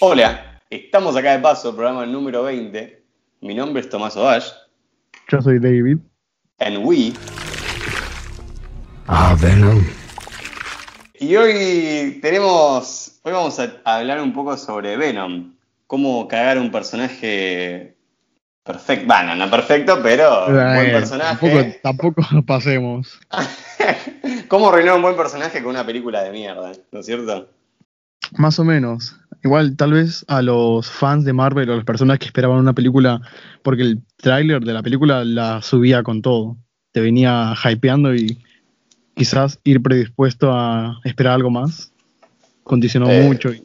Hola, estamos acá de paso, programa número 20. Mi nombre es Tomás Ovash. Yo soy David. And we. Ah, Venom. Y hoy tenemos. Hoy vamos a hablar un poco sobre Venom. Cómo cagar un personaje perfecto. Bueno, no perfecto, pero un buen Eh, personaje. Tampoco, tampoco nos pasemos. ¿Cómo arruinar un buen personaje con una película de mierda? ¿No es cierto? Más o menos. Igual, tal vez a los fans de Marvel o las personas que esperaban una película, porque el tráiler de la película la subía con todo. Te venía hypeando y quizás ir predispuesto a esperar algo más condicionó Eh, mucho. y-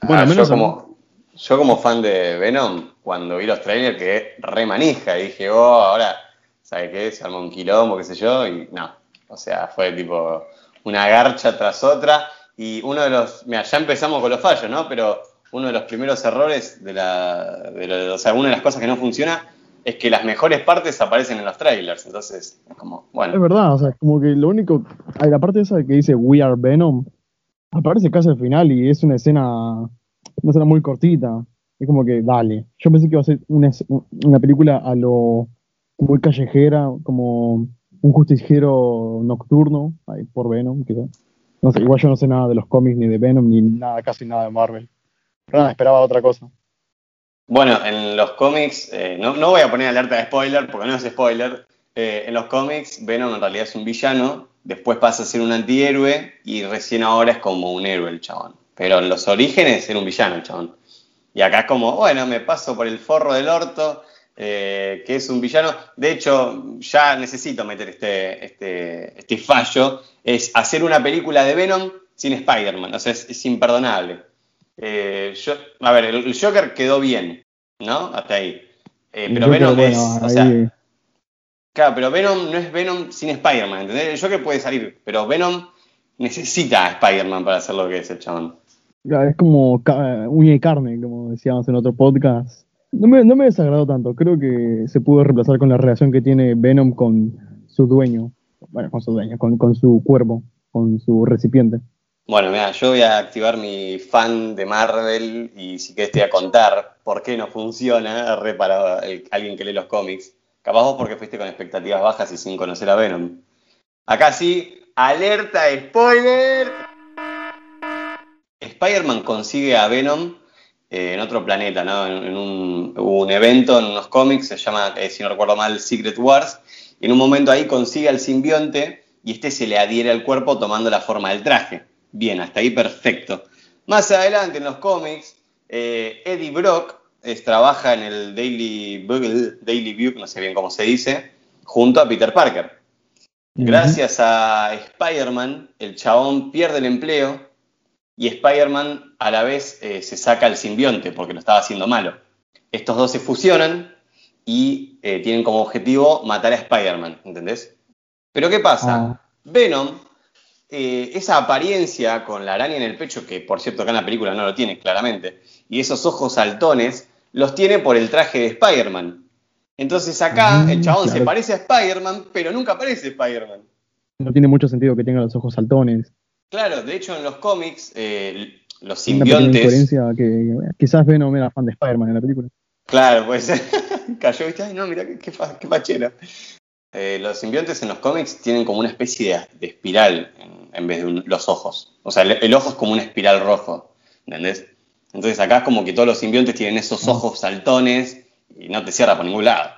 bueno, Ah, menos yo, a como, yo como fan de Venom, cuando vi los trailers quedé re manija y dije, oh, ahora, ¿sabes qué? Se armó un quilombo, qué sé yo, y no. O sea, fue tipo una garcha tras otra. Y uno de los, mira, ya empezamos con los fallos, ¿no? Pero uno de los primeros errores de la, de la- o sea, una de las cosas que no funciona es que las mejores partes aparecen en los trailers. Entonces, es como, Es bueno, verdad, o sea, como que lo único. Hay la parte esa que dice We are Venom, aparece casi al final y es una escena. Una escena muy cortita. Es como que, dale. Yo pensé que iba a ser una, es- una película a lo. muy callejera, como un justiciero nocturno, ahí por Venom, quizás. No sé, igual yo no sé nada de los cómics, ni de Venom, ni nada, casi nada de Marvel. Pero nada, esperaba otra cosa. Bueno, en los cómics, eh, no, no voy a poner alerta de spoiler porque no es spoiler. Eh, en los cómics, Venom en realidad es un villano, después pasa a ser un antihéroe y recién ahora es como un héroe el chabón. Pero en los orígenes era un villano el chabón. Y acá como, bueno, me paso por el forro del orto, eh, que es un villano. De hecho, ya necesito meter este, este, este fallo, es hacer una película de Venom sin Spider-Man. O sea, es, es imperdonable. Eh, yo, a ver, el, Joker quedó bien, ¿no? Hasta ahí. Eh, pero Venom es. o sea, ahí- claro, pero Venom no es Venom sin Spider-Man, ¿entendés? El Joker puede salir, pero Venom necesita a Spider-Man para hacer lo que es el chabón. Es como ca- uña y carne, como decíamos en otro podcast. No me, no me desagradó tanto. Creo que se pudo reemplazar con la relación que tiene Venom con su dueño. Bueno, con su dueño, con, con su cuerpo, con su recipiente. Bueno, mira, yo voy a activar mi fan de Marvel y si querés te voy a contar por qué no funciona re para el- alguien que lee los cómics. Capaz vos porque fuiste con expectativas bajas y sin conocer a Venom. Acá sí, alerta spoiler. Spider-Man consigue a Venom eh, en otro planeta, ¿no? En, un, evento en unos cómics, se llama, eh, si no recuerdo mal, Secret Wars, en un momento ahí consigue al simbionte y este se le adhiere al cuerpo tomando la forma del traje. Bien, hasta ahí perfecto. Más adelante en los cómics, eh, Eddie Brock es- trabaja en el Daily Bugle, Daily View, no sé bien cómo se dice, junto a Peter Parker. Gracias a Spider-Man, el chabón pierde el empleo y Spider-Man a la vez eh, se saca el simbionte porque lo estaba haciendo malo. Estos dos se fusionan y eh, tienen como objetivo matar a Spider-Man, ¿entendés? Pero ¿qué pasa? Ah. Venom, eh, esa apariencia con la araña en el pecho, que por cierto acá en la película no lo tiene claramente, y esos ojos saltones, los tiene por el traje de Spider-Man. Entonces acá Mm, el chabón se parece a Spider-Man, pero nunca aparece Spider-Man. No tiene mucho sentido que tenga los ojos saltones. Claro, de hecho en los cómics, eh, los simbiontes. que quizás Venom era fan de Spider-Man en la película. Claro, pues cayó, viste, ay no, mira qué, qué, fa- qué fachero. Eh, los simbiontes en los cómics tienen como una especie de, de espiral en, en vez de un- los ojos. O sea, el, el ojo es como una espiral rojo, ¿entendés? Entonces acá es como que todos los simbiontes tienen esos ojos saltones y no te cierra por ningún lado.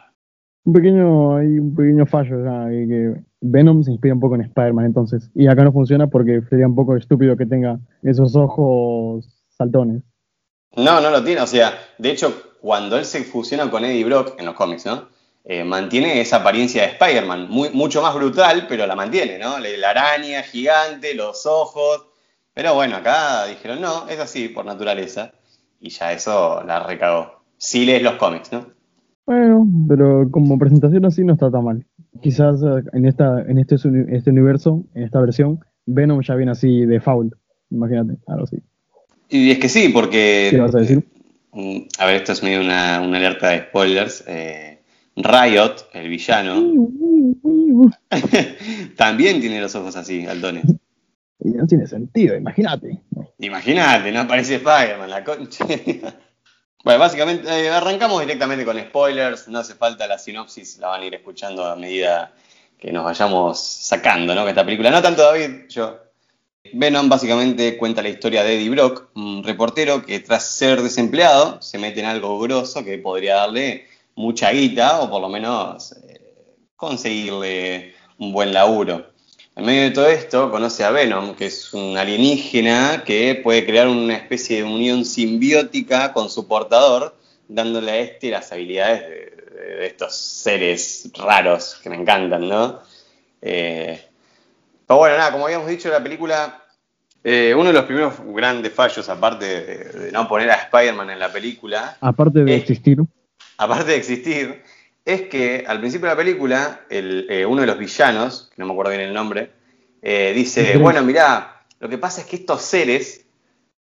Un pequeño, hay un pequeño fallo ya, que, que Venom se inspira un poco en Spider-Man entonces. Y acá no funciona porque sería un poco estúpido que tenga esos ojos saltones. No, no lo tiene. O sea, de hecho, cuando él se fusiona con Eddie Brock en los cómics, ¿no? Eh, mantiene esa apariencia de Spider-Man, mucho más brutal, pero la mantiene, ¿no? La, araña gigante, los ojos. Pero bueno, acá dijeron, no, es así por naturaleza. Y ya eso la recagó. Si lees los cómics, ¿no? Bueno, pero como presentación así no está tan mal. Quizás eh, en esta, en este, este universo, en esta versión, Venom ya viene así de foul. Imagínate, algo así. Y es que sí, porque. ¿Qué vas a decir? Mm, A ver, esto es medio una, una alerta de spoilers. Eh, Riot, el villano, también tiene los ojos así, altones. Y no tiene sentido, imagínate. Imagínate, no aparece Spider-Man, la concha. Bueno, básicamente eh, arrancamos directamente con spoilers, no hace falta la sinopsis, la van a ir escuchando a medida que nos vayamos sacando, ¿no? Que esta película, no tanto David, yo. Venom básicamente cuenta la historia de Eddie Brock, un reportero que tras ser desempleado se mete en algo grosso que podría darle mucha guita o por lo menos eh, conseguirle un buen laburo. En medio de todo esto conoce a Venom, que es un alienígena que puede crear una especie de unión simbiótica con su portador, dándole a este las habilidades de, estos seres raros que me encantan, ¿no? Eh, pero bueno, nada, como habíamos dicho, la película, eh, uno de los primeros grandes fallos, aparte de, no poner a Spider-Man en la película. Aparte de existir. Aparte de existir, es que al principio de la película, eh, uno de los villanos, que no me acuerdo bien el nombre, eh, dice, bueno, mirá, lo que pasa es que estos seres,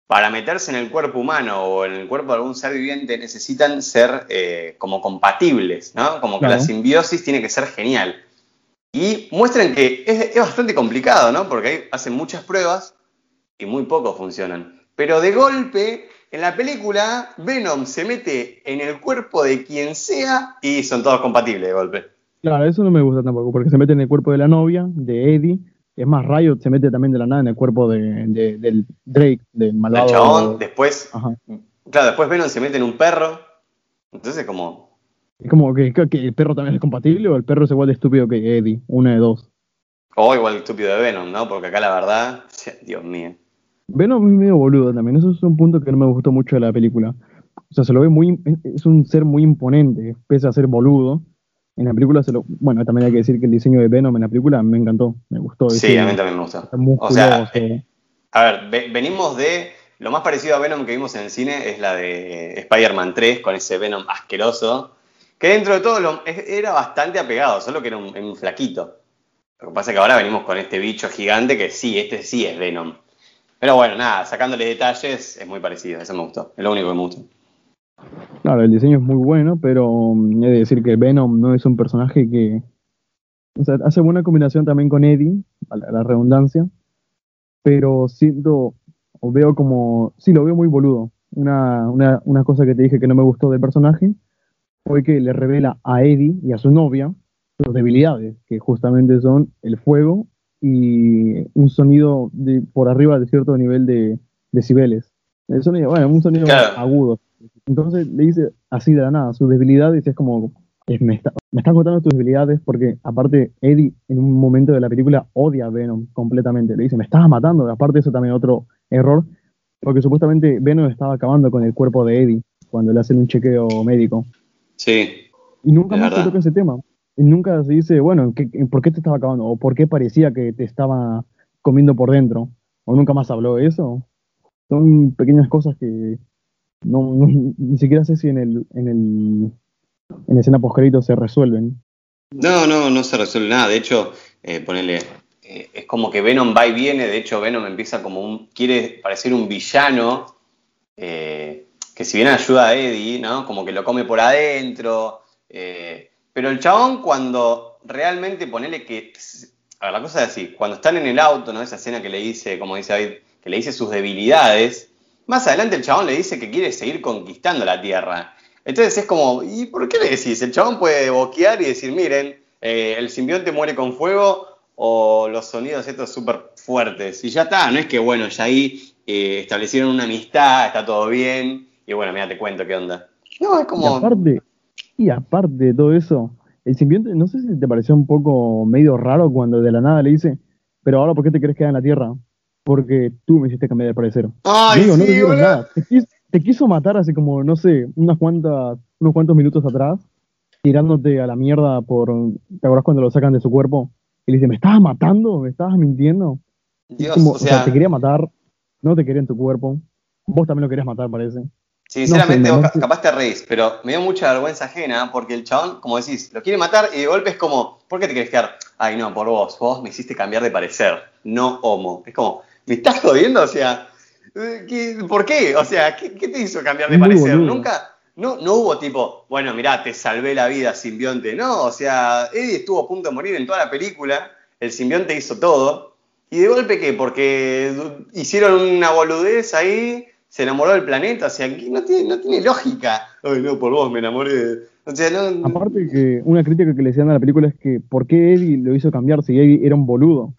para meterse en el cuerpo humano o en el cuerpo de algún ser viviente, necesitan ser eh, como compatibles, ¿no? Como que la simbiosis tiene que ser genial. Y muestran que es, bastante complicado, ¿no? Porque hacen muchas pruebas y muy pocos funcionan. Pero de golpe en la película, Venom se mete en el cuerpo de quien sea y son todos compatibles de golpe. Claro, eso no me gusta tampoco, porque se mete en el cuerpo de la novia, de Eddie. Es más, Riot se mete también de la nada en el cuerpo de, del Drake, del malvado. El chabón, después. Claro, después Venom se mete en un perro. Entonces, como. Es como que, que, el perro también es compatible o el perro es igual de estúpido que Eddie, una de dos. O igual de estúpido de Venom, ¿no? Porque acá la verdad, Dios mío. Venom es medio boludo también, eso es un punto que no me gustó mucho de la película. O sea, se lo ve muy, es un ser muy imponente, pese a ser boludo. En la película se lo, bueno, también hay que decir que el diseño de Venom en la película me encantó, me gustó. Sí, a mí también me gustó. O sea, eh, a ver, venimos de, lo más parecido a Venom que vimos en el cine es la de Spider-Man 3, con ese Venom asqueroso, que dentro de todo lo, era bastante apegado, solo que era un, flaquito. Lo que pasa es que ahora venimos con este bicho gigante que sí, este sí es Venom. Pero bueno, nada, sacándole detalles, es muy parecido, eso me gustó, es lo único que me gustó. Claro, el diseño es muy bueno, pero mm, he de decir que Venom no es un personaje que. O sea, hace buena combinación también con Eddie, a la, redundancia, pero siento, o veo como. Sí, lo veo muy boludo. Una, una, una cosa que te dije que no me gustó del personaje fue que le revela a Eddie y a su novia sus debilidades, que justamente son el fuego y un sonido de, por arriba de cierto nivel de decibeles. El sonido, bueno, un sonido agudo. Entonces le dice así de la nada, sus debilidades es como, me, está, me están contando tus debilidades porque aparte Eddie en un momento de la película odia a Venom completamente. Le dice, me estabas matando. Aparte eso también otro error, porque supuestamente Venom estaba acabando con el cuerpo de Eddie cuando le hacen un chequeo médico. Sí. Y nunca más se toca ese tema nunca se dice, bueno, ¿por qué te estaba acabando? ¿O por qué parecía que te estaba comiendo por dentro? ¿O nunca más habló de eso? Son pequeñas cosas que no, ni siquiera sé si en el, en el en escena post se resuelven. No, no, no se resuelve nada. De hecho, eh, ponele, eh, es como que Venom va y viene. De hecho, Venom empieza como un, quiere parecer un villano eh, que si bien ayuda a Eddie, ¿no? Como que lo come por adentro. Eh, pero el chabón cuando realmente ponele que... A ver, la cosa es así, cuando están en el auto, ¿no? Esa escena que le dice, como dice David, que le dice sus debilidades, más adelante el chabón le dice que quiere seguir conquistando la Tierra. Entonces es como, ¿y por qué le decís? El chabón puede boquear y decir, miren, eh, el simbionte muere con fuego o los sonidos estos súper fuertes. Y ya está, no es que, bueno, ya ahí eh, establecieron una amistad, está todo bien, y bueno, mira, te cuento qué onda. No, es como... Y aparte de todo eso, el simbionte, no sé si te pareció un poco medio raro cuando de la nada le dice, pero ahora ¿por qué te querés quedar en la Tierra? Porque tú me hiciste cambiar de parecer. Ay, Digo, no te nada. Te quiso, matar así como, no sé, unas cuantas, unos cuantos minutos atrás, tirándote a la mierda por. ¿Te acordás cuando lo sacan de su cuerpo? Y le dice, ¿me estabas matando? ¿Me estabas mintiendo? Dios, o, sea, te quería matar, no te quería en tu cuerpo. Vos también lo querías matar, parece. Sinceramente, capaz te reís, pero me dio mucha vergüenza ajena porque el chabón, como decís, lo quiere matar y de golpe es como, ¿por qué te querés quedar? Ay, no, por vos, vos me hiciste cambiar de parecer, no homo. Es como, ¿me estás jodiendo? O sea, ¿por qué? O sea, ¿qué, te hizo cambiar de parecer? Nunca, no, no hubo tipo, bueno, mirá, te salvé la vida, simbionte. No, o sea, Eddie estuvo a punto de morir en toda la película, el simbionte hizo todo, ¿Y de golpe qué? Porque hicieron una boludez ahí, se enamoró del planeta, o sea, no tiene, no tiene lógica. Ay, no, por vos me enamoré. O sea, no, Aparte que una crítica que le hacían a la película es que ¿por qué Eddie lo hizo cambiar si Eddie era un boludo?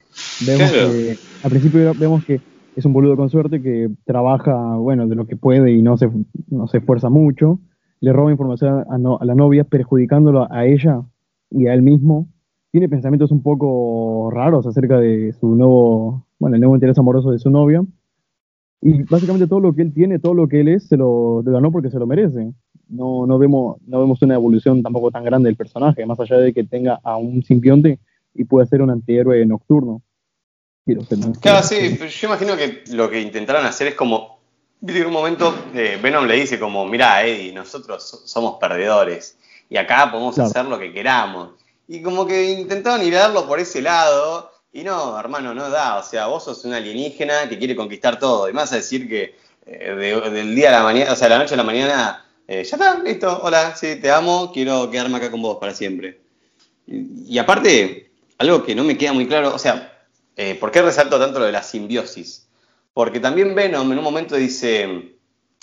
Vemos que al principio vemos que es un boludo con suerte que trabaja, bueno, de lo que puede y no se, no se esfuerza mucho, le roba información a, a la novia perjudicándolo a ella y a él mismo tiene pensamientos un poco raros acerca de su nuevo, bueno, el nuevo interés amoroso de su novia. Y básicamente todo lo que él tiene, todo lo que él es, se lo ganó porque se lo merece. No, no, vemos, no vemos una evolución tampoco tan grande del personaje, más allá de que tenga a un simbionte y pueda ser un antihéroe nocturno. Claro, sí, pero yo imagino que lo que intentaron hacer es como, en un momento eh, Venom le dice como, mira Eddie, nosotros somos perdedores y acá podemos hacer lo que queramos. Y como que intentaron irarlo por ese lado, y no, hermano, no da. O sea, vos sos un alienígena que quiere conquistar todo. Y más a decir que eh, del día a la mañana, o sea, de la noche a la mañana, eh, ya está, listo, hola, sí, te amo, quiero quedarme acá con vos para siempre. Y, aparte, algo que no me queda muy claro, o sea, eh, ¿por qué resalto tanto lo de la simbiosis? Porque también Venom en un momento dice,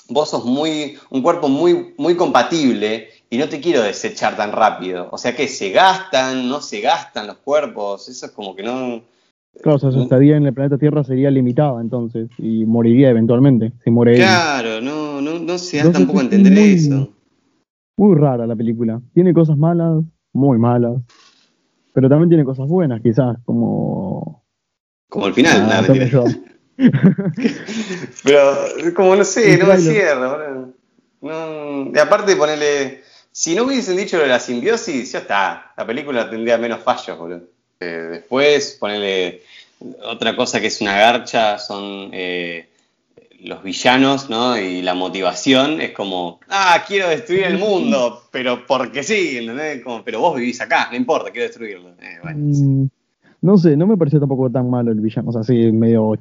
vos sos muy, un cuerpo muy, muy compatible y no te quiero desechar tan rápido. O sea que se gastan, no se gastan los cuerpos, eso es como que no... Claro, o sea, su estadía en el planeta Tierra sería limitada entonces y moriría eventualmente, se muere Claro, no, no, no se da tampoco a entender eso. Muy rara la película. Tiene cosas malas, muy malas, pero también tiene cosas buenas, quizás, como... Como el final, ah, nada, pero como no sé, no me cierra. No, y aparte ponerle si no hubiesen dicho lo de la simbiosis, ya está. La película tendría menos fallos, boludo. Eh, después, ponerle otra cosa que es una garcha, son eh, los villanos, ¿no? Y la motivación es como, ah, quiero destruir el mundo, pero porque sí, ¿entendés? Como, pero vos vivís acá, no importa, quiero destruirlo. Eh, mm, no sé, no me pareció tampoco tan malo el villano. O sea, sí, medio.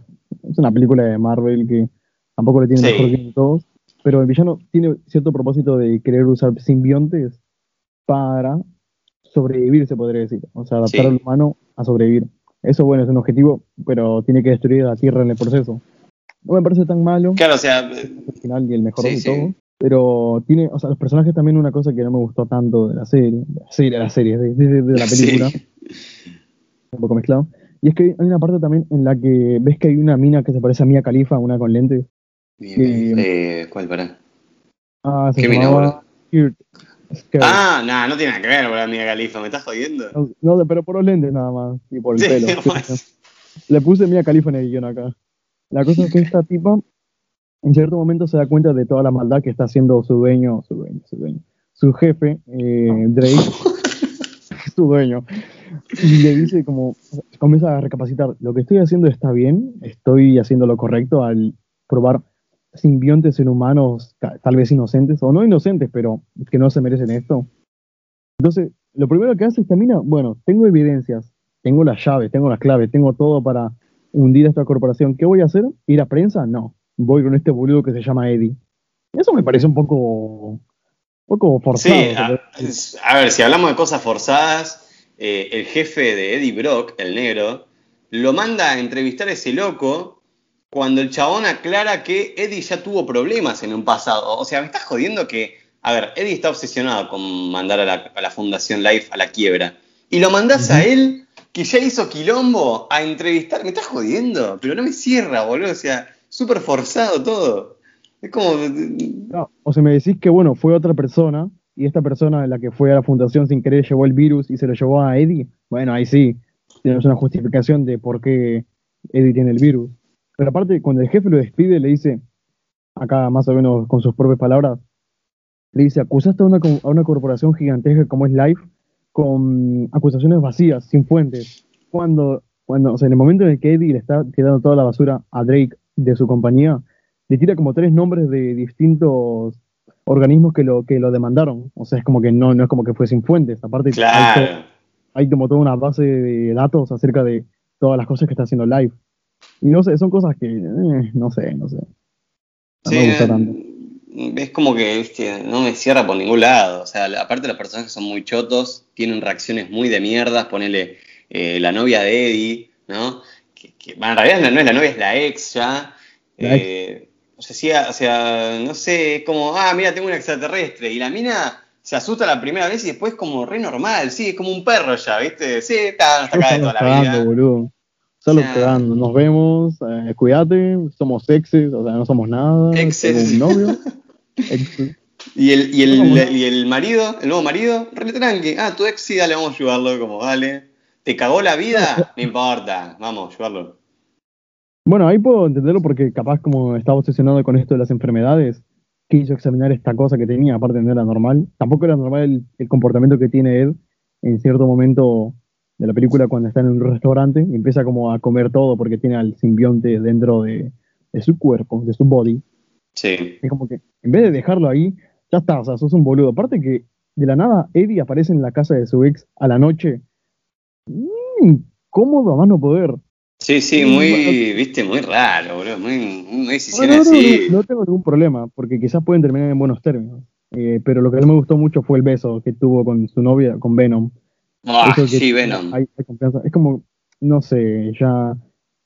Es una película de Marvel que tampoco le tiene mejor que todos pero el villano tiene cierto propósito de querer usar simbiontes para sobrevivir, se podría decir. O sea, adaptar al humano a sobrevivir. Eso, bueno, es un objetivo, pero tiene que destruir la Tierra en el proceso. No me parece tan malo. Claro, o sea. El final y el mejor de todo. Pero tiene, o sea, los personajes también una cosa que no me gustó tanto de la serie, de la serie, de la, serie, de, la película. Un poco mezclado. Y es que hay una parte también en la que ves que hay una mina que se parece a Mia Califa, una con lentes. Eh, ¿Cuál para? Ah, se ¿Qué llamaba Ah, nada, no tiene nada que ver con la amiga Califa, ¿me estás jodiendo? No, pero por los lentes nada más, y por el pelo. Le puse Mia Califa en el guion acá. La cosa es que esta tipa, en cierto momento se da cuenta de toda la maldad que está haciendo su dueño, su dueño, su dueño, su jefe, eh, Drake, su dueño. Y le dice como, comienza a recapacitar, lo que estoy haciendo está bien, estoy haciendo lo correcto al probar simbiontes en humanos tal vez inocentes, o no inocentes, pero que no se merecen esto. Entonces, lo primero que hace esta mina, bueno, tengo evidencias, tengo las llaves, tengo las claves, tengo todo para hundir a esta corporación. ¿Qué voy a hacer? ¿Ir a prensa? No. Voy con este boludo que se llama Eddie. Eso me parece un poco, un poco forzado. Sí, a, ver, si hablamos de cosas forzadas, eh, el jefe de Eddie Brock, el negro, lo manda a entrevistar a ese loco cuando el chabón aclara que Eddie ya tuvo problemas en un pasado. O sea, me estás jodiendo que. A ver, Eddie está obsesionado con mandar a la, Fundación Life a la quiebra. Y lo mandás a él, que ya hizo quilombo, a entrevistar. Me estás jodiendo, pero no me cierra, boludo. O sea, súper forzado todo. Es como. o sea, me decís que, bueno, fue otra persona, y esta persona, la que fue a la fundación sin querer, llevó el virus y se lo llevó a Eddie. Bueno, ahí sí, tienes una justificación de por qué Eddie tiene el virus. Pero aparte, cuando el jefe lo despide, le dice, acá más o menos con sus propias palabras, le dice, acusaste a una, a una corporación gigantesca como es Life con acusaciones vacías, sin fuentes. Cuando, cuando, o sea, en el momento en el que Eddie le está tirando toda la basura a Drake de su compañía, le tira como tres nombres de distintos organismos que lo, que lo demandaron. O sea, es como que no, no es como que fue sin fuentes. Aparte, hay, hay, como toda una base de datos acerca de todas las cosas que está haciendo Life. Y no sé, son cosas que, eh, no sé, no sé. No me gusta tanto. Es como que no me cierra por ningún lado. O sea, aparte los personajes son muy chotos, tienen reacciones muy de mierda. Ponele eh, la novia de Eddie, ¿no? que, bueno, en realidad no es la novia, es la ex ya. La ex. Eh, o sea, sí, o sea, no sé, es como, ah, mira, tengo un extraterrestre. Y la mina se asusta la primera vez y después como re normal, sí, es como un perro ya, ¿viste? Sí, está, está acá de toda la vida. boludo. Solo O sea- cagando. Nos vemos, eh, cuídate, somos exes, o sea, no somos nada. Exes. tengo un novio. Exes. Y el, y, el, y el marido, el nuevo marido, re tranqui. Ah, tu ex sí, dale, vamos a ayudarlo, como, dale. ¿Te cagó la vida? No importa, vamos a ayudarlo. Bueno, ahí puedo entenderlo porque capaz como estaba obsesionado con esto de las enfermedades, quiso examinar esta cosa que tenía, aparte no era normal. Tampoco era normal el, el comportamiento que tiene Ed en cierto momento de la película cuando está en un restaurante y empieza como a comer todo porque tiene al simbionte dentro de, de su cuerpo, de su body. Sí. Es como que en vez de dejarlo ahí, ya está, o sea, sos un boludo. Aparte que de la nada Eddie aparece en la casa de su ex a la noche. Mm, cómodo a más no poder. Sí, sí, muy, bueno. viste, muy raro, boludo. Muy, muy No, decisiones no, no, así. no, no tengo ningún problema, porque quizás pueden terminar en buenos términos. Eh, pero lo que no me gustó mucho fue el beso que tuvo con su novia, con Venom. Ah, sí, Venom. Hay, hay confianza. Es como, no sé, ya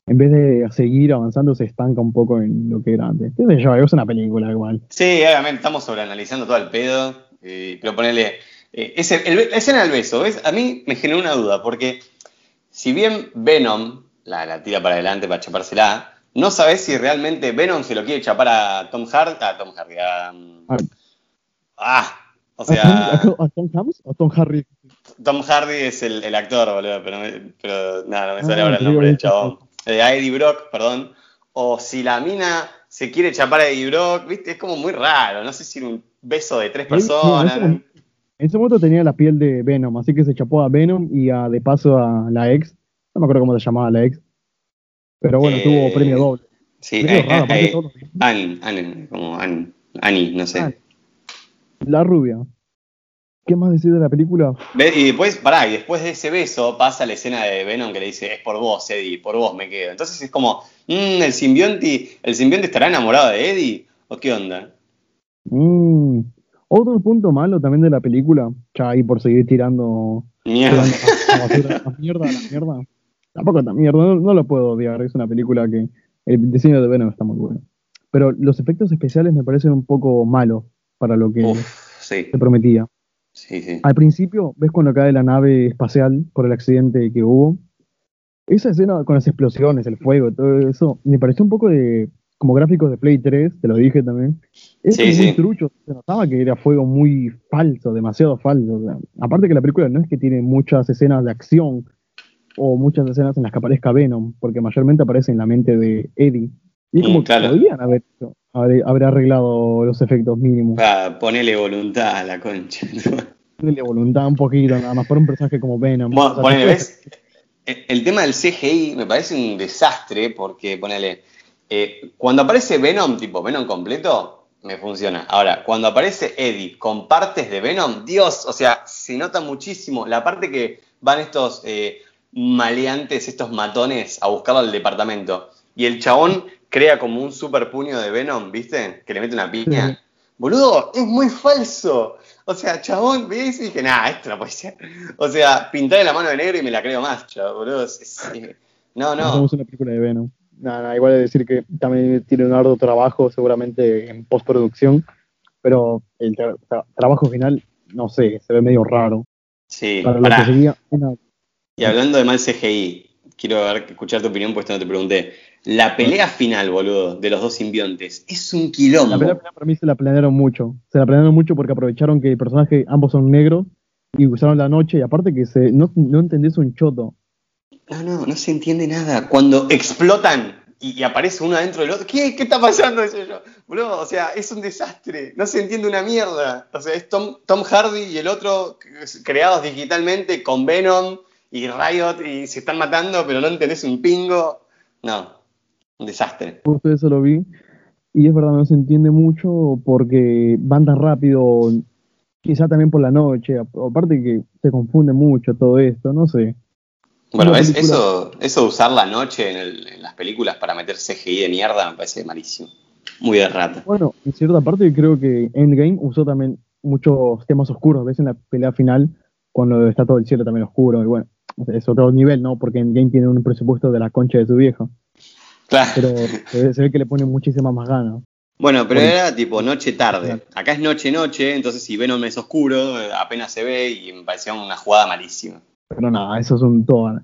en vez de seguir avanzando se estanca un poco en lo que era antes. Qué sé yo, es una película igual. Sí, obviamente estamos sobreanalizando todo el pedo, eh, pero ponerle... ese, el- la escena del beso, ¿ves? A mí me generó una duda, porque si bien Venom la, la tira para adelante para chapársela, no sabes si realmente Venom se lo quiere chapar a Tom Hardy, a Tom Hardy, a... Ah. Ah, o ¿A Tom- sea, ¿A, Tom, a Tom Hanks o Tom Harry? Tom Hardy es el, el actor, boludo, pero, me- pero nada, no me sale Ah, ahora el nombre del chabón. Eh, a Eddie Brock, perdón. O si la mina se quiere chapar a Eddie Brock, viste, es como muy raro. No sé si un beso de tres personas. en ese momento- En ese momento tenía la piel de Venom, así que se chapó a Venom y a, de paso a la ex. No me acuerdo cómo se llamaba la ex. Pero bueno, Eh, tuvo premio doble. Sí, eh, raro, eh, aparte eh, todos los- Ann, Ann, como Ann, Annie, no sé. La rubia. ¿Qué más decir de la película? Y después, pará, y después de ese beso pasa la escena de Venom que le dice, es por vos, Eddie, por vos me quedo. Entonces es como, mm, el simbionte, ¿el simbionte estará enamorado de Eddie? ¿O qué onda? Mm, Otro punto malo también de la película, ya ahí por seguir tirando, Mierda. tirando a, a basura, a mierda, la mierda. Tampoco tan mierda, no, no lo puedo odiar, es una película que el diseño de Venom está muy bueno. Pero los efectos especiales me parecen un poco malos para lo que Uf, sí, se prometía. Sí, sí. Al principio, ¿ves cuando cae la nave espacial por el accidente que hubo? Esa escena con las explosiones, el fuego, todo eso, me pareció un poco de como gráficos de Play 3, te lo dije también. Es Sí, muy trucho, se notaba que era fuego muy falso, demasiado falso. o sea, aparte que la película no es que tiene muchas escenas de acción o muchas escenas en las que aparezca Venom, porque mayormente aparece en la mente de Eddie. Y Mm, como que claro. podían haber, hecho- haber, haber arreglado los efectos mínimos. Ah, ponele voluntad a la concha. Darle voluntad un poquito, nada más, para un personaje como Venom. Bueno, O sea, ponele, el tema del CGI me parece un desastre porque, ponele, eh, cuando aparece Venom, tipo Venom completo, me funciona. Ahora, cuando aparece Eddie con partes de Venom, Dios, o sea, se nota muchísimo la parte que van estos eh, maleantes, estos matones a buscarlo al departamento. Y el chabón crea como un super puño de Venom, ¿viste? Que le mete una piña. Sí. Boludo, es muy falso. O sea, chabón, vi eso y dije, nah, esto no puede ser. O sea, pintarle la mano de negro y me la creo más, chabón, boludo. Es- es- no, No no. somos una película de Venom. Nada, nada, igual es decir que también tiene un arduo trabajo seguramente en postproducción, pero el tra- tra- trabajo final, no sé, se ve medio raro. Sí, Para lo que sería una... Y hablando de mal CGI, quiero ver- escuchar tu opinión, pues no te pregunté. La pelea final, boludo, de los dos simbiontes, es un quilombo. La pelea final para mí se la planearon mucho. Se la planearon mucho porque aprovecharon que el personaje, ambos son negros, y usaron la noche, y aparte que se no, no entendés un choto. No, no, no se entiende nada. Cuando explotan y, y aparece uno adentro del otro, ¿qué, qué está pasando? Decía yo. Boludo, o sea, es un desastre. No se entiende una mierda. O sea, es Tom, Tom Hardy y el otro creados digitalmente con Venom y Riot y se están matando, pero no entendés un pingo. No, un desastre. Justo eso lo vi. Y es verdad, no se entiende mucho porque van tan rápido, quizá también por la noche. Aparte que se confunde mucho todo esto, no sé. Bueno, Eso, eso de usar la noche en, el- en las películas para meter CGI de mierda me parece malísimo. Muy de rata. Bueno, en cierta parte creo que Endgame usó también muchos temas oscuros. Ves en la pelea final, cuando está todo el cielo también oscuro. Y bueno, es otro nivel, ¿no? Porque Endgame tiene un presupuesto de la concha de su vieja. Claro. Pero se, ve que le pone muchísimas más ganas. Bueno, pero era tipo noche-tarde. Acá es noche-noche, entonces si Venom es oscuro, apenas se ve y me parecía una jugada malísima. Pero nada, eso son todas,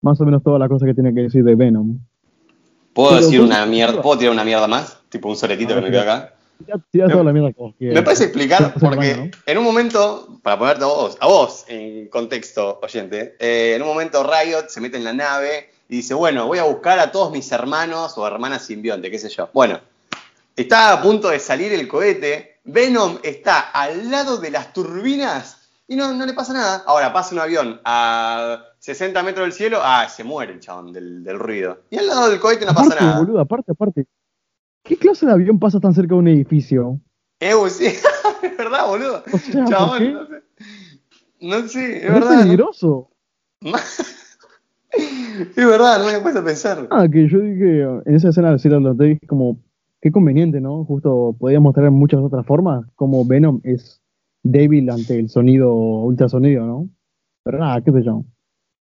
más o menos todas las cosas que tiene que decir de Venom. ¿Puedo Pero, decir ¿cómo- una mierda? ¿Puedo tirar una mierda más? Tipo un soletito que me quedo acá. Ya, ya toda la mierda que vos quieras. Me parece explicar, porque en un momento, para ponerte a vos, a vos en contexto, oyente, eh, en un momento Riot se mete en la nave y dice, bueno, voy a buscar a todos mis hermanos o hermanas simbionte, qué sé yo. Bueno, está a punto de salir el cohete, Venom está al lado de las turbinas y no, no le pasa nada. Ahora pasa un avión a 60 metros del cielo, ah, se muere el chabón del, del ruido. Y al lado del cohete no pasa aparte, nada. boludo, aparte, aparte. ¿Qué clase de avión pasa tan cerca de un edificio? Eh, sí, es verdad, boludo. O sea, ¿por Chabón, no sé. No sé, es Es verdad. ¿no? peligroso. Es verdad, no me he puesto a pensar. Ah, que yo dije en esa escena de Cyril Lotay, como, qué conveniente, ¿no? Justo podía mostrar en muchas otras formas como Venom es débil ante el sonido ultrasonido, ¿no? Pero nada, qué sé yo.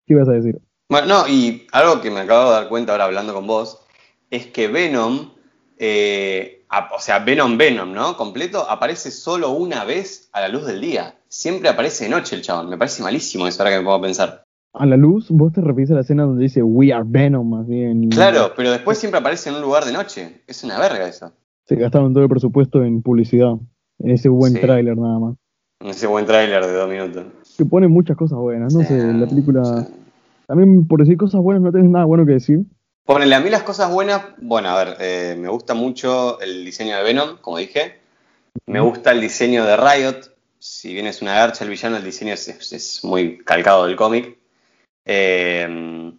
¿Qué ibas a decir? Bueno, no, y algo que me acabo de dar cuenta ahora hablando con vos, es que Venom, eh, a- o sea, Venom Venom, ¿no? Completo, aparece solo una vez a la luz del día. Siempre aparece de noche el chabón. Me parece malísimo eso ahora que me pongo a pensar. A la luz, vos te refieres a la escena donde dice We are Venom, así en... Claro, pero después siempre aparece en un lugar de noche. Es una verga eso. Se gastaron todo el presupuesto en publicidad, en ese buen Sí. tráiler nada más. Ese buen tráiler de dos minutos. Que pone muchas cosas buenas, no Sí, sé, la película... sí. También por decir cosas buenas no tenés nada bueno que decir. Ponele a mí las cosas buenas. Bueno, a ver, eh, me gusta mucho el diseño de Venom, como dije. Me gusta el diseño de Riot. Si bien es una garcha el villano, el diseño es, es- es muy calcado del cómic. Eh,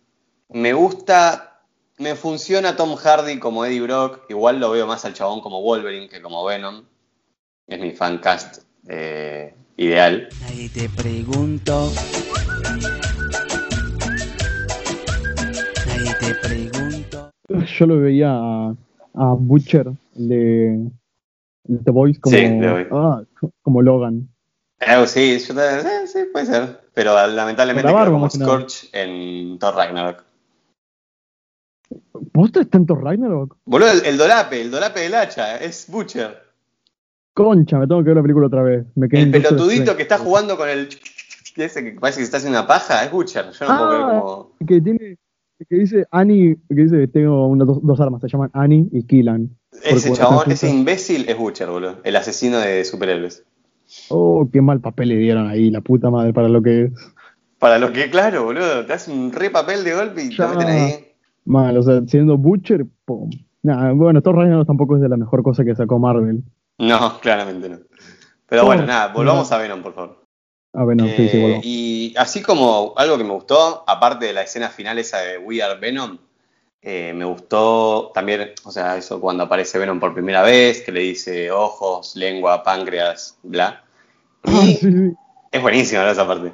me gusta. Me funciona Tom Hardy como Eddie Brock. Igual lo veo más al chabón como Wolverine que como Venom. Es mi fan cast eh, ideal. Nadie te preguntó. Nadie te preguntó. Yo lo veía a, a Butcher, de, The Voice, como, Sí, ah, como Logan. Eh, sí, yo también- eh, sí, puede ser. Pero lamentablemente Con la quedó como que. Scorch en Thor Ragnarok. ¿Vos tenés tanto Ragnarok? Boludo, el, el dolape, el dolape del hacha, es Butcher. Concha, me tengo que ver la película otra vez. Me quedé El en pelotudito que está jugando con el. Ese que parece que está haciendo una paja, es Butcher. Yo no puedo ver Ah, cómo. que tiene, que dice Annie, que dice tengo unas dos, dos armas, se llaman Annie y Killan. Ese chabón, ese imbécil es Butcher, boludo. El asesino de superhéroes. Oh, qué mal papel le dieron ahí, la puta madre, para lo que es. Para lo que, claro, boludo, te hace un re papel de golpe y Ya. te meten ahí. Mal, o sea, siendo Butcher, pum. Nah, bueno, Thor Ragnarok tampoco es de la mejor cosa que sacó Marvel. No, claramente no. Pero Oh, bueno, nada, volvamos no. a Venom, por favor. Ah, bueno, sí, sí, Eh, volvamos. y así como algo que me gustó, aparte de la escena final esa de We Are Venom, eh, me gustó también, o sea, eso cuando aparece Venom por primera vez, que le dice ojos, lengua, páncreas, bla. Y es buenísimo ¿no? esa parte.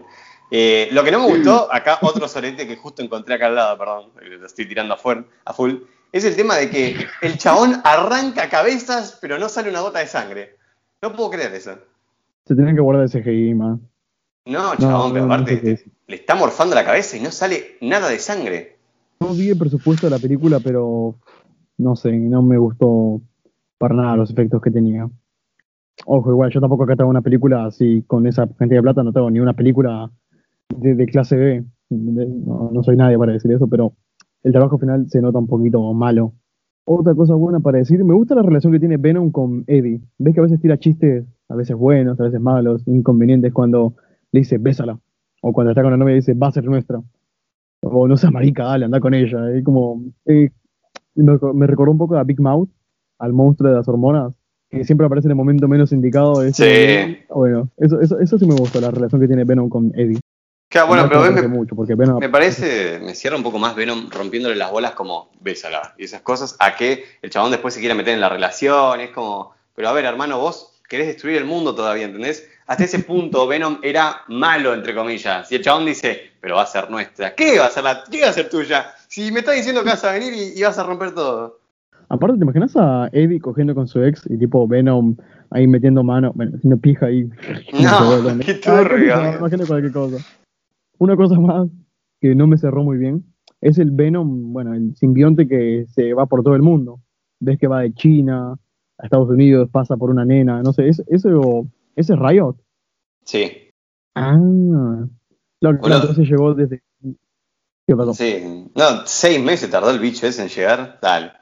Eh, lo que no me gustó, acá otro sorete que justo encontré acá al lado, perdón, eh, lo estoy tirando a, full, es el tema de que el chabón arranca cabezas, pero no sale una gota de sangre. No puedo creer eso. Se tienen que guardar ese CGI, man. No, No, chabón, pero no, no aparte sé le está morfando la cabeza y no sale nada de sangre. No vi el presupuesto de la película, pero no sé, no me gustó para nada los efectos que tenía. Ojo, igual yo tampoco acá tengo una película así con esa cantidad de plata, no tengo ni una película de, clase B. No, no soy nadie para decir eso, pero el trabajo final se nota un poquito malo. Otra cosa buena para decir, me gusta la relación que tiene Venom con Eddie. Ves que a veces tira chistes, a veces buenos, a veces malos, inconvenientes, cuando le dice bésala. O cuando está con la novia y dice va a ser nuestra. O no seas marica, dale, anda con ella. Es como. eh, me, me recordó un poco a Big Mouth, al monstruo de las hormonas, que siempre aparece en el momento menos indicado. Sí. bueno, eso, eso, eso sí me gustó, la relación que tiene Venom con Eddie. Claro, bueno, No pero me ves, parece me, mucho, porque Venom. me parece, me cierra un poco más Venom rompiéndole las bolas como bésala y esas cosas, a que el chabón después se quiera meter en la relación, es como, pero a ver, hermano, vos querés destruir el mundo todavía, ¿entendés? Hasta ese punto Venom era malo, entre comillas, y el chabón dice, pero va a ser nuestra, ¿qué va a ser la, qué va a ser tuya? Si me estás diciendo que vas a venir y, y vas a romper todo. Aparte, ¿te imaginas a Eddie cogiendo con su ex y tipo Venom ahí metiendo mano, bueno, haciendo pija ahí? No, qué turbio. Imagino cualquier cosa. Una cosa más, que no me cerró muy bien, es el Venom, bueno, el simbionte que se va por todo el mundo. Ves que va de China a Estados Unidos, pasa por una nena, no sé, ¿es- ¿eso, ese es Riot? Sí, Ah, Boludo. claro, entonces llegó desde... ¿Qué pasó? sí. No, seis meses tardó el bicho ese en llegar. Dale.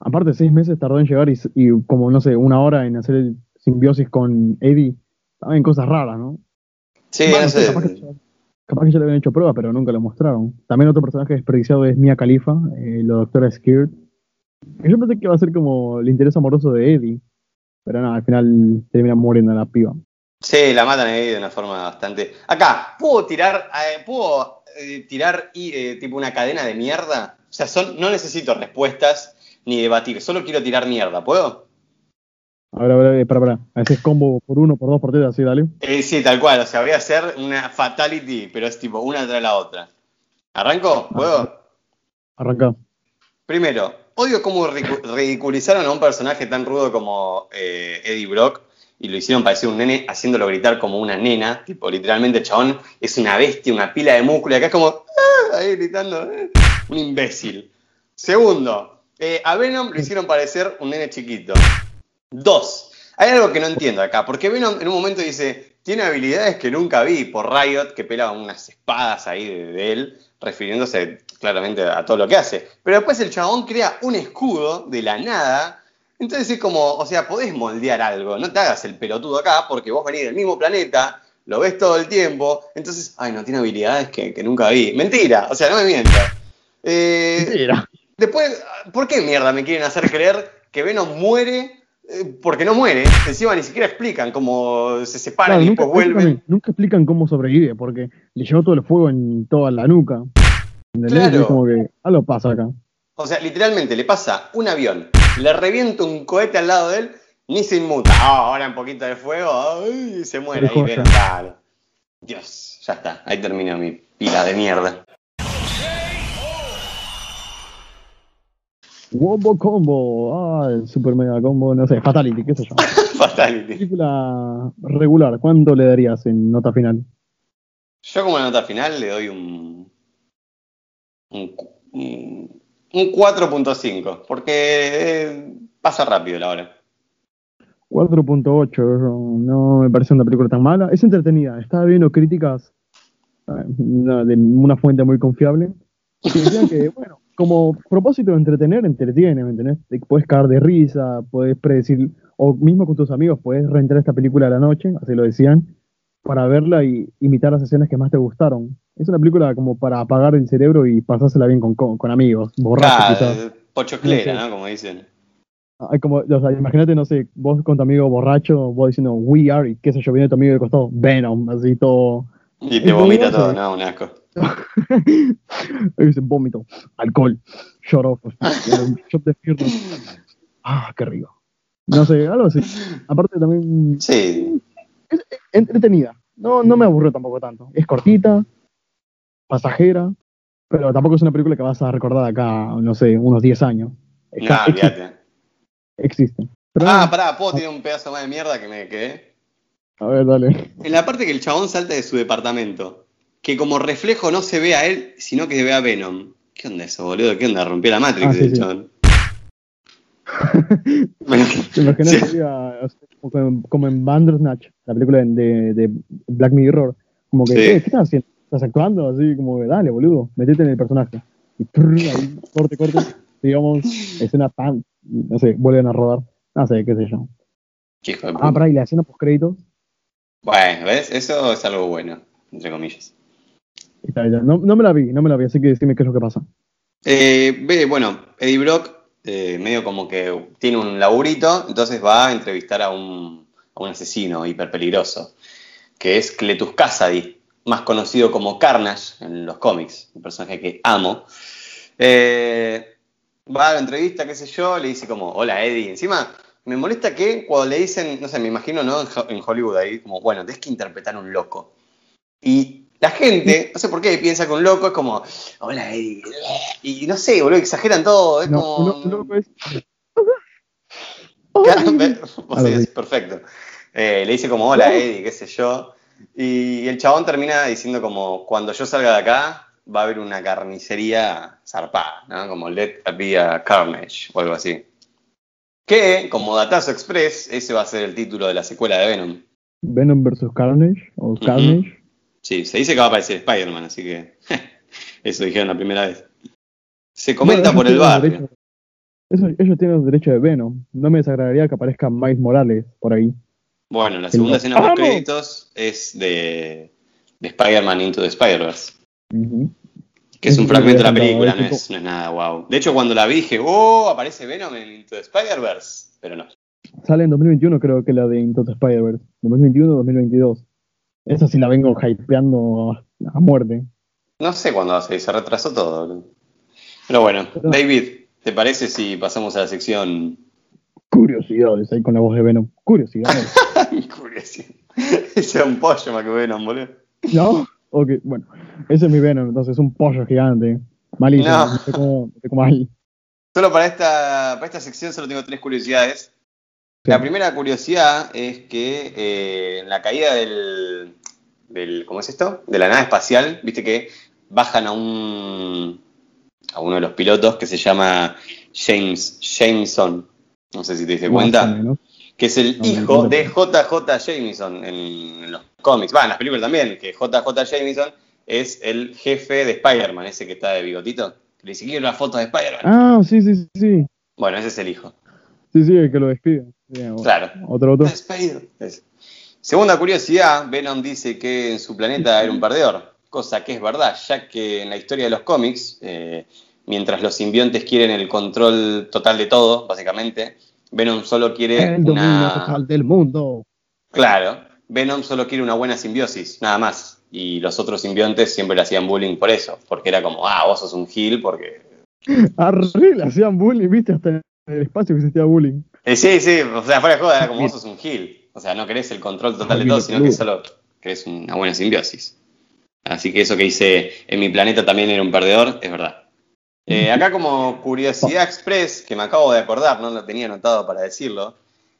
Aparte, seis meses tardó en llegar y, y como, no sé, una hora en hacer el simbiosis con Eddie. También cosas raras, ¿no? Sí, Bueno, no sé. capaz, que ya, capaz que ya le habían hecho pruebas, pero nunca lo mostraron. También otro personaje desperdiciado es Mia Khalifa, eh, la doctora. Que Yo pensé que iba a ser como el interés amoroso de Eddie. Pero nada, al final termina muriendo la piba. Sí, la matan ahí de una forma bastante. Acá, ¿puedo tirar, eh, ¿puedo eh, tirar eh, tipo una cadena de mierda? O sea, son, no necesito respuestas ni debatir, solo quiero tirar mierda, ¿puedo? A ver, a ver, para, para. Haces combo por uno, por dos, por tres, así, dale. Eh, sí, tal cual, o sea, voy a hacer una fatality, pero es tipo una tras la otra. ¿Arranco? ¿Puedo? Arranca. Primero, odio cómo ridicu- ridiculizaron a un personaje tan rudo como eh, Eddie Brock y lo hicieron parecer un nene haciéndolo gritar como una nena. Tipo, literalmente el chabón es una bestia, una pila de músculo y acá es como "Ah", ahí gritando, "Eh", un imbécil. Segundo, eh, a Venom lo hicieron parecer un nene chiquito. Dos, hay algo que no entiendo acá, porque Venom en un momento dice, tiene habilidades que nunca vi por Riot, que pela unas espadas ahí de, de él, refiriéndose claramente a todo lo que hace. Pero después el chabón crea un escudo de la nada, entonces es como, o sea, podés moldear algo, no te hagas el pelotudo acá, porque vos venís del mismo planeta, lo ves todo el tiempo, entonces, ay, no, tiene habilidades que, que nunca vi. Mentira, o sea, no me mientas. Eh, Mentira. Después, ¿por qué mierda me quieren hacer creer que Venom muere? eh, porque no muere. Encima ni siquiera explican cómo se separan Claro, y después vuelven. nunca explican cómo sobrevive, porque le llevó todo el fuego en toda la nuca. ¿Entendés? Claro. Es como que algo pasa acá. O sea, literalmente le pasa un avión, le revienta un cohete al lado de él, ni se inmuta. Ah, ahora un poquito de fuego, ay, se muere. Ahí. Venom, claro. Dios, ya está. Ahí termina mi pila de mierda. Wombo Combo, ah, el Super Mega Combo, no sé, Fatality, qué sé yo. Fatality. Película regular, ¿cuánto le darías en nota final? Yo como nota final le doy un... Un, un, un 4.5, porque eh, pasa rápido la hora. 4.8, no me parece una película tan mala. Es entretenida, estaba viendo críticas eh, de una fuente muy confiable que decían que, bueno, como propósito de entretener, entretiene, ¿me entendés? Te puedes caer de risa, puedes predecir, o mismo con tus amigos, puedes rentar esta película a la noche, así lo decían, para verla y imitar las escenas que más te gustaron. Es una película como para apagar el cerebro y pasársela bien con, con, con amigos, borrachos Claro, quizás. eh, pochoclera, No sé. ¿no? Como dicen. Ay, como, o sea, imagínate, no sé, vos con tu amigo borracho, vos diciendo we are, y qué sé yo, viene tu amigo de costado, Venom, así todo. Y te vomita todo, no, un asco. Ahí dice vómito, alcohol, off, shot de. Ah, qué rico. No sé, algo así. Aparte también, Sí, entretenida. No, no me aburrió tampoco tanto. Es cortita, pasajera, pero tampoco es una película que vas a recordar acá, no sé, unos 10 años. Está- existe, existe. Pero, Ah, pará, ¿puedo tirar un pedazo más de mierda que me quedé? a ver, dale. En la parte que el chabón salta de su departamento, que como reflejo no se ve a él, sino que se ve a Venom. ¿Qué onda eso, boludo? ¿Qué onda? Rompió la Matrix Ah, sí, el sí. chabón. ¿Te imaginas que sería, o sea, como, en- como en Bandersnatch, la película de, de- Black Mirror? Como que, Sí. "Eh, ¿qué estás haciendo? ¿Estás actuando? Así como, que, dale, boludo, metete en el personaje. Y prrr, ahí, corte, corte, digamos, escena tan, no sé, vuelven a rodar. No sé, qué sé yo. Qué Ah, pará, y la escena post créditos. Bueno, ¿ves? Eso es algo bueno, entre comillas. No, no me la vi, no me la vi, así que decime qué es lo que pasa. Eh, ve, bueno, Eddie Brock eh, medio como que tiene un laburito, entonces va a entrevistar a un, a un asesino hiper peligroso, que es Cletus Kasady, más conocido como Carnage en los cómics, un personaje que amo. Eh, va a la entrevista, qué sé yo, le dice como, hola Eddie. Encima, me molesta que cuando le dicen, no sé, me imagino, ¿no? En Hollywood ahí, como, bueno, tienes que interpretar a un loco. Y la gente, no sé por qué, piensa que un loco es como, hola Eddie. Y no sé, boludo, exageran todo. Es No, como. un lo- un loco es. Sí, perfecto. Eh, le dice como, hola Eddie, qué sé yo. Y el chabón termina diciendo como, cuando yo salga de acá, va a haber una carnicería zarpada, ¿no? Como Let Be a Carnage o algo así. Que, como Datazo Express, ese va a ser el título de la secuela de Venom. Venom vs. Carnage o Carnage. Sí, se dice que va a aparecer Spider-Man, así que eso dijeron la primera vez. Se comenta Bueno, por el barrio. derecho- eso- ellos tienen los derechos de Venom. No me desagradaría que aparezca Miles Morales por ahí. Bueno, la segunda escena amo. créditos es de, de Spider-Man Into the Spider-Verse. Que es un fragmento de la película, no tipo- es, no es nada wow. De hecho, cuando la vi dije, oh, aparece Venom en Into the Spider-Verse. Pero no. Sale en 2021 creo que la de Into the Spider-Verse. 2021-2022. Esa sí la vengo hypeando a, muerte. No sé cuándo va a salir, se retrasó todo. Pero bueno, David, ¿te parece si pasamos a la sección Curiosidades ahí con la voz de Venom. Curiosidades. Curiosidad. Ese es un pollo más que Venom, boludo. ¿No? Ok, bueno. Ese es mi Venom, entonces un pollo gigante. Malísimo. No. Cómo, no sé cómo mal. Solo para esta, para esta sección solo tengo tres curiosidades. La primera curiosidad es que eh, en la caída del, del. ¿Cómo es esto? De la nave espacial, viste que bajan a un. a uno de los pilotos que se llama James Jameson. No sé si te diste cuenta. Que es el No, hijo de JJ Jameson en, en los cómics. Va, en las películas también, que JJ Jameson es el jefe de Spider-Man, ese que está de bigotito. Le dice, quiero las fotos de Spider-Man. Ah, sí, sí, sí. Bueno, ese es el hijo. Sí, sí, el que lo o- Claro. Otro, otro. Ese. Segunda curiosidad, Venom dice que en su planeta era un perdedor, cosa que es verdad, ya que en la historia de los cómics, eh, mientras los simbiontes quieren el control total de todo, básicamente, Venom solo quiere El dominio una... total del mundo. Claro, Venom solo quiere una buena simbiosis, nada más. Y los otros simbiontes siempre le hacían bullying por eso, porque era como, ah, vos sos un gil, porque... Arre, le hacían bullying, viste, hasta en el espacio que existía bullying. Eh, sí, sí, o sea, fuera de joda, era como vos sos un gil. O sea, no querés el control total de todo, sino que solo querés una buena simbiosis. Así que eso que hice en mi planeta también era un perdedor, es verdad. Eh, acá como curiosidad express, que me acabo de acordar, no lo tenía anotado para decirlo,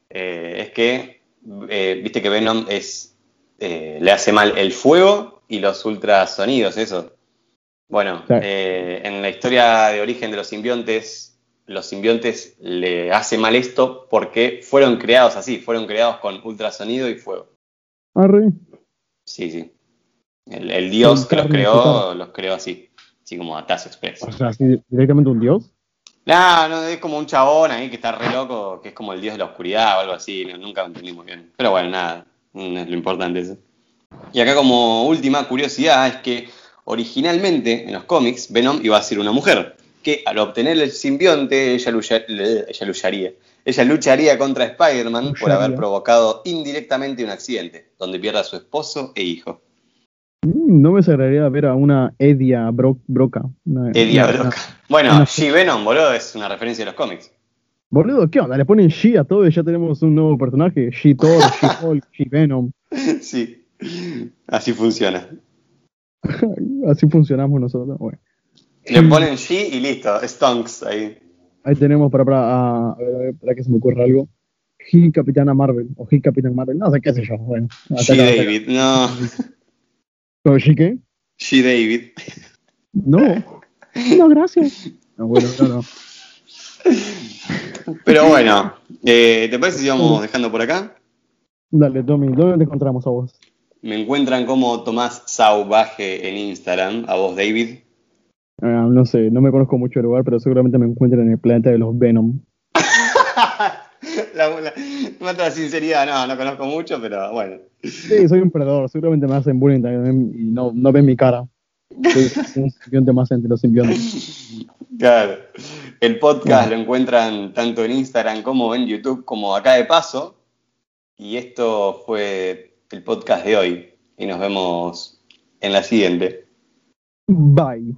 eh, es que, eh, viste que Venom es, le hace mal el fuego y los ultrasonidos, eso. Bueno, en la historia de origen de los simbiontes, los simbiontes le hace mal esto porque fueron creados así, fueron creados con ultrasonido y fuego. Arre. Sí, sí. El, el dios que los creó, los creó así, así como Ataz Express. O sea, directamente un dios. No, no, es como un chabón ahí que está re loco, que es como el dios de la oscuridad o algo así, no- nunca lo entendí muy bien. Pero bueno, nada, no es lo importante eso. Y acá como última curiosidad es que originalmente en los cómics Venom iba a ser una mujer, que al obtener el simbionte ella, lucha- le- ella lucharía. Ella lucharía contra Spider-Man por haber provocado indirectamente un accidente, donde pierda a su esposo e hijo. No me desagradaría ver a una Edia Bro- Broca. Una- una- Broca. Bueno, She-Venom, boludo, es una referencia de los cómics. Boludo, ¿qué onda? Le ponen She a todo y ya tenemos un nuevo personaje. She-Thor, She-Hulk, She-Venom. Sí, así funciona. Así funcionamos nosotros. Bueno, Le ponen G y listo, Stonks ahí. ahí tenemos para, para, a, a ver, a ver, para que se me ocurra algo. He Capitana Marvel o He Capitán Marvel. No sé qué sé yo. Bueno, acá, acá. David, no, ¿Pero She qué? G David. No. No, gracias. No, bueno, no, no. Pero bueno, eh, ¿te parece si vamos dejando por acá? Dale, Tommy, ¿dónde te encontramos a vos? Me encuentran como Tomás Sauvaje en Instagram, a vos David. Ah, no sé, no me conozco mucho el lugar, pero seguramente me encuentro en el planeta de los Venom. la, la, la sinceridad, no, no conozco mucho, pero bueno. Sí, soy un perdedor, seguramente me hacen bullying también y no, no ven mi cara. Soy un simbionte más entre los simbiontes. Claro. El podcast lo encuentran tanto en Instagram como en YouTube, como acá de paso. Y esto fue el podcast de hoy. Y nos vemos en la siguiente. Bye.